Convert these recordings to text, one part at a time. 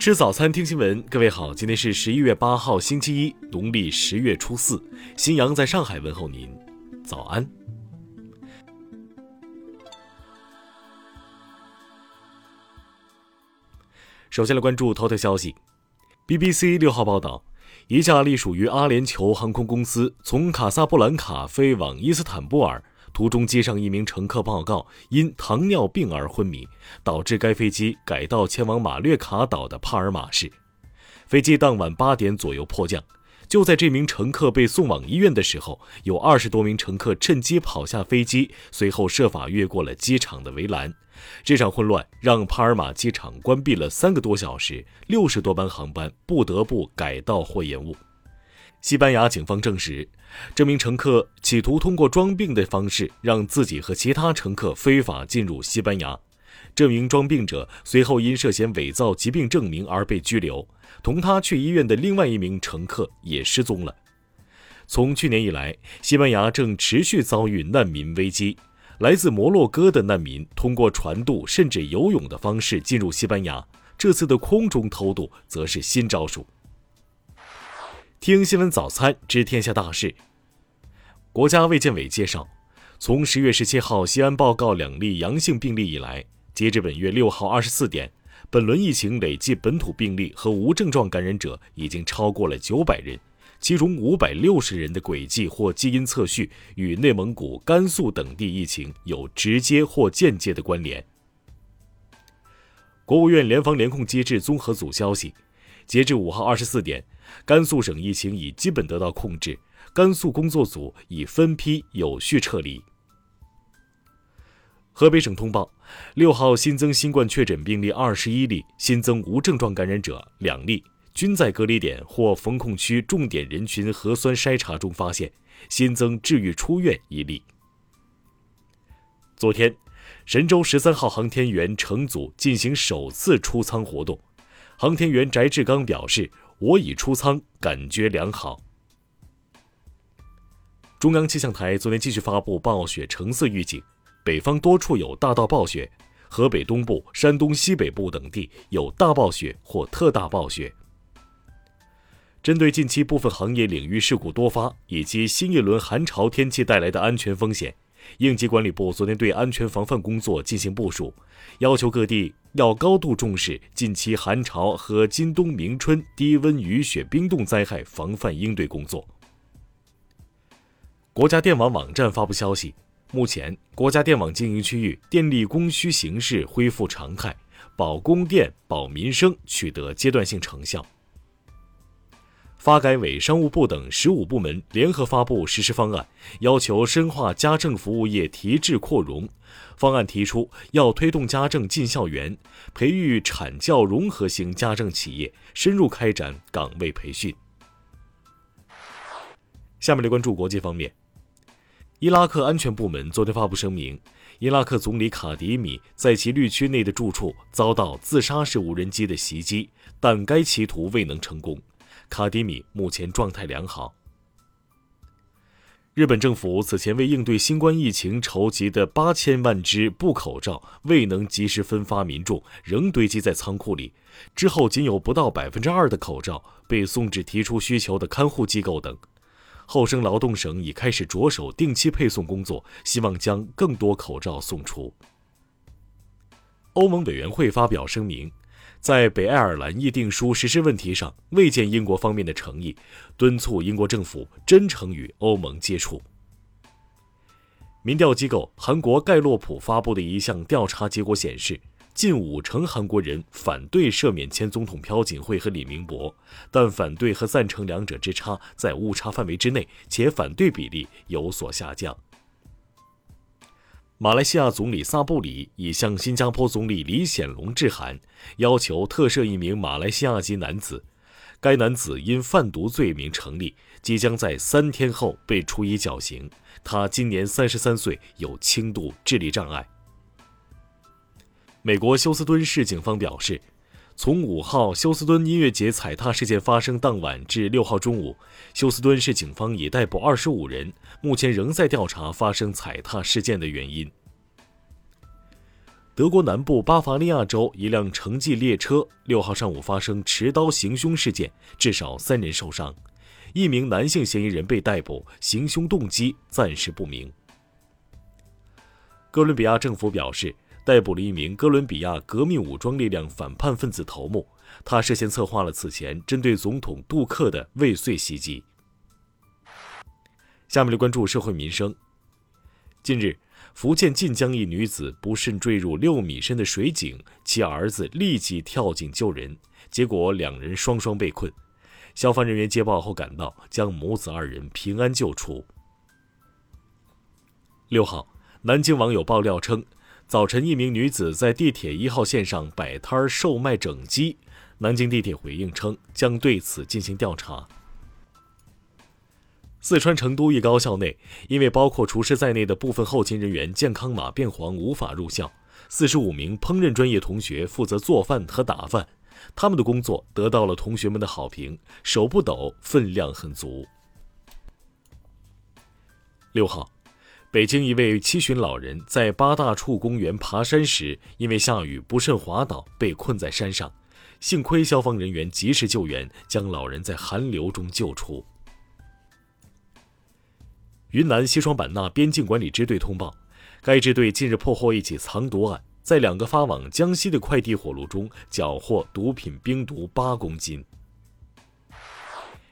吃早餐，听新闻。各位好，今天是十一月八号，星期一，农历十月初四。新阳在上海问候您，早安。首先来关注头条消息。BBC 六号报道，一架隶属于阿联酋航空公司从卡萨布兰卡飞往伊斯坦布尔。途中，机上一名乘客报告因糖尿病而昏迷，导致该飞机改道前往马略卡岛的帕尔马市。飞机当晚八点左右迫降。就在这名乘客被送往医院的时候，有二十多名乘客趁机跑下飞机，随后设法越过了机场的围栏。这场混乱让帕尔马机场关闭了三个多小时，六十多班航班不得不改道或延误。西班牙警方证实，这名乘客企图通过装病的方式让自己和其他乘客非法进入西班牙。这名装病者随后因涉嫌伪造疾病证明而被拘留，同他去医院的另外一名乘客也失踪了。从去年以来，西班牙正持续遭遇难民危机。来自摩洛哥的难民通过船渡甚至游泳的方式进入西班牙，这次的空中偷渡则是新招数。听新闻早餐知天下大事。国家卫健委介绍，从十月十七号西安报告两例阳性病例以来，截至本月六号二十四点，本轮疫情累计本土病例和无症状感染者已经超过了九百人，其中五百六十人的轨迹或基因测序与内蒙古、甘肃等地疫情有直接或间接的关联。国务院联防联控机制综合组消息，截至五号二十四点。甘肃省疫情已基本得到控制，甘肃工作组已分批有序撤离。河北省通报，六号新增新冠确诊病例二十一例，新增无症状感染者两例，均在隔离点或封控区重点人群核酸筛查中发现，新增治愈出院一例。昨天，神舟十三号航天员乘组进行首次出舱活动，航天员翟志刚表示。我已出舱，感觉良好。中央气象台昨天继续发布暴雪橙色预警，北方多处有大到暴雪，河北东部、山东西北部等地有大暴雪或特大暴雪。针对近期部分行业领域事故多发，以及新一轮寒潮天气带来的安全风险。应急管理部昨天对安全防范工作进行部署，要求各地要高度重视近期寒潮和今冬明春低温雨雪冰冻灾害防范应对工作。国家电网网站发布消息，目前国家电网经营区域电力供需形势恢复常态，保供电、保民生取得阶段性成效。发改委、商务部等十五部门联合发布实施方案，要求深化家政服务业提质扩容。方案提出，要推动家政进校园，培育产教融合型家政企业，深入开展岗位培训。下面来关注国际方面，伊拉克安全部门昨天发布声明，伊拉克总理卡迪米在其绿区内的住处遭到自杀式无人机的袭击，但该企图未能成功。卡迪米目前状态良好。日本政府此前为应对新冠疫情筹集的八千万只布口罩未能及时分发民众，仍堆积在仓库里。之后仅有不到百分之二的口罩被送至提出需求的看护机构等。厚生劳动省已开始着手定期配送工作，希望将更多口罩送出。欧盟委员会发表声明。在北爱尔兰议定书实施问题上，未见英国方面的诚意，敦促英国政府真诚与欧盟接触。民调机构韩国盖洛普发布的一项调查结果显示，近五成韩国人反对赦免前总统朴槿惠和李明博，但反对和赞成两者之差在误差范围之内，且反对比例有所下降。马来西亚总理萨布里已向新加坡总理李显龙致函，要求特赦一名马来西亚籍男子。该男子因贩毒罪名成立，即将在三天后被处以绞刑。他今年三十三岁，有轻度智力障碍。美国休斯敦市警方表示。从五号休斯敦音乐节踩踏事件发生当晚至六号中午，休斯敦市警方已逮捕二十五人，目前仍在调查发生踩踏事件的原因。德国南部巴伐利亚州一辆城际列车六号上午发生持刀行凶事件，至少三人受伤，一名男性嫌疑人被逮捕，行凶动机暂时不明。哥伦比亚政府表示，逮捕了一名哥伦比亚革命武装力量反叛分子头目，他涉嫌策划了此前针对总统杜克的未遂袭击。下面来关注社会民生。近日。福建晋江一女子不慎坠入六米深的水井，其儿子立即跳井救人，结果两人双双被困。消防人员接报后赶到，将母子二人平安救出。六号，南京网友爆料称，早晨一名女子在地铁一号线上摆摊儿售卖整鸡，南京地铁回应称将对此进行调查。四川成都一高校内，因为包括厨师在内的部分后勤人员健康码变黄，无法入校。四十五名烹饪专业同学负责做饭和打饭，他们的工作得到了同学们的好评，手不抖，分量很足。六号，北京一位七旬老人在八大处公园爬山时，因为下雨不慎滑倒，被困在山上，幸亏消防人员及时救援，将老人在寒流中救出。云南西双版纳边境管理支队通报，该支队近日破获一起藏毒案，在两个发往江西的快递火炉中缴获毒品冰毒八公斤。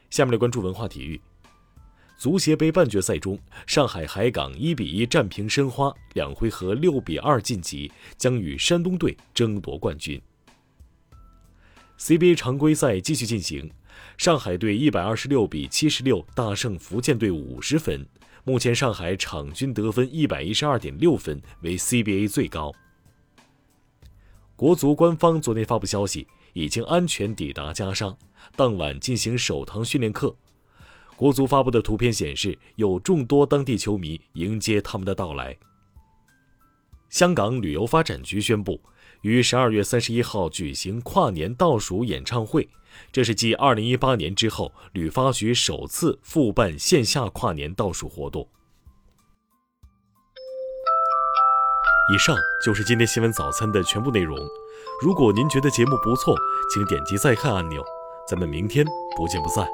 下面来关注文化体育。足协杯半决赛中，上海海港一比一战平申花，两回合六比二晋级，将与山东队争夺冠军。CBA 常规赛继续进行，上海队一百二十六比七十六大胜福建队五十分。目前上海场均得分一百一十二点六分，为 CBA 最高。国足官方昨天发布消息，已经安全抵达加沙，当晚进行首堂训练课。国足发布的图片显示，有众多当地球迷迎接他们的到来。香港旅游发展局宣布，于十二月三十一号举行跨年倒数演唱会。这是继2018年之后，旅发局首次复办线下跨年倒数活动。以上就是今天新闻早餐的全部内容。如果您觉得节目不错，请点击再看按钮。咱们明天不见不散。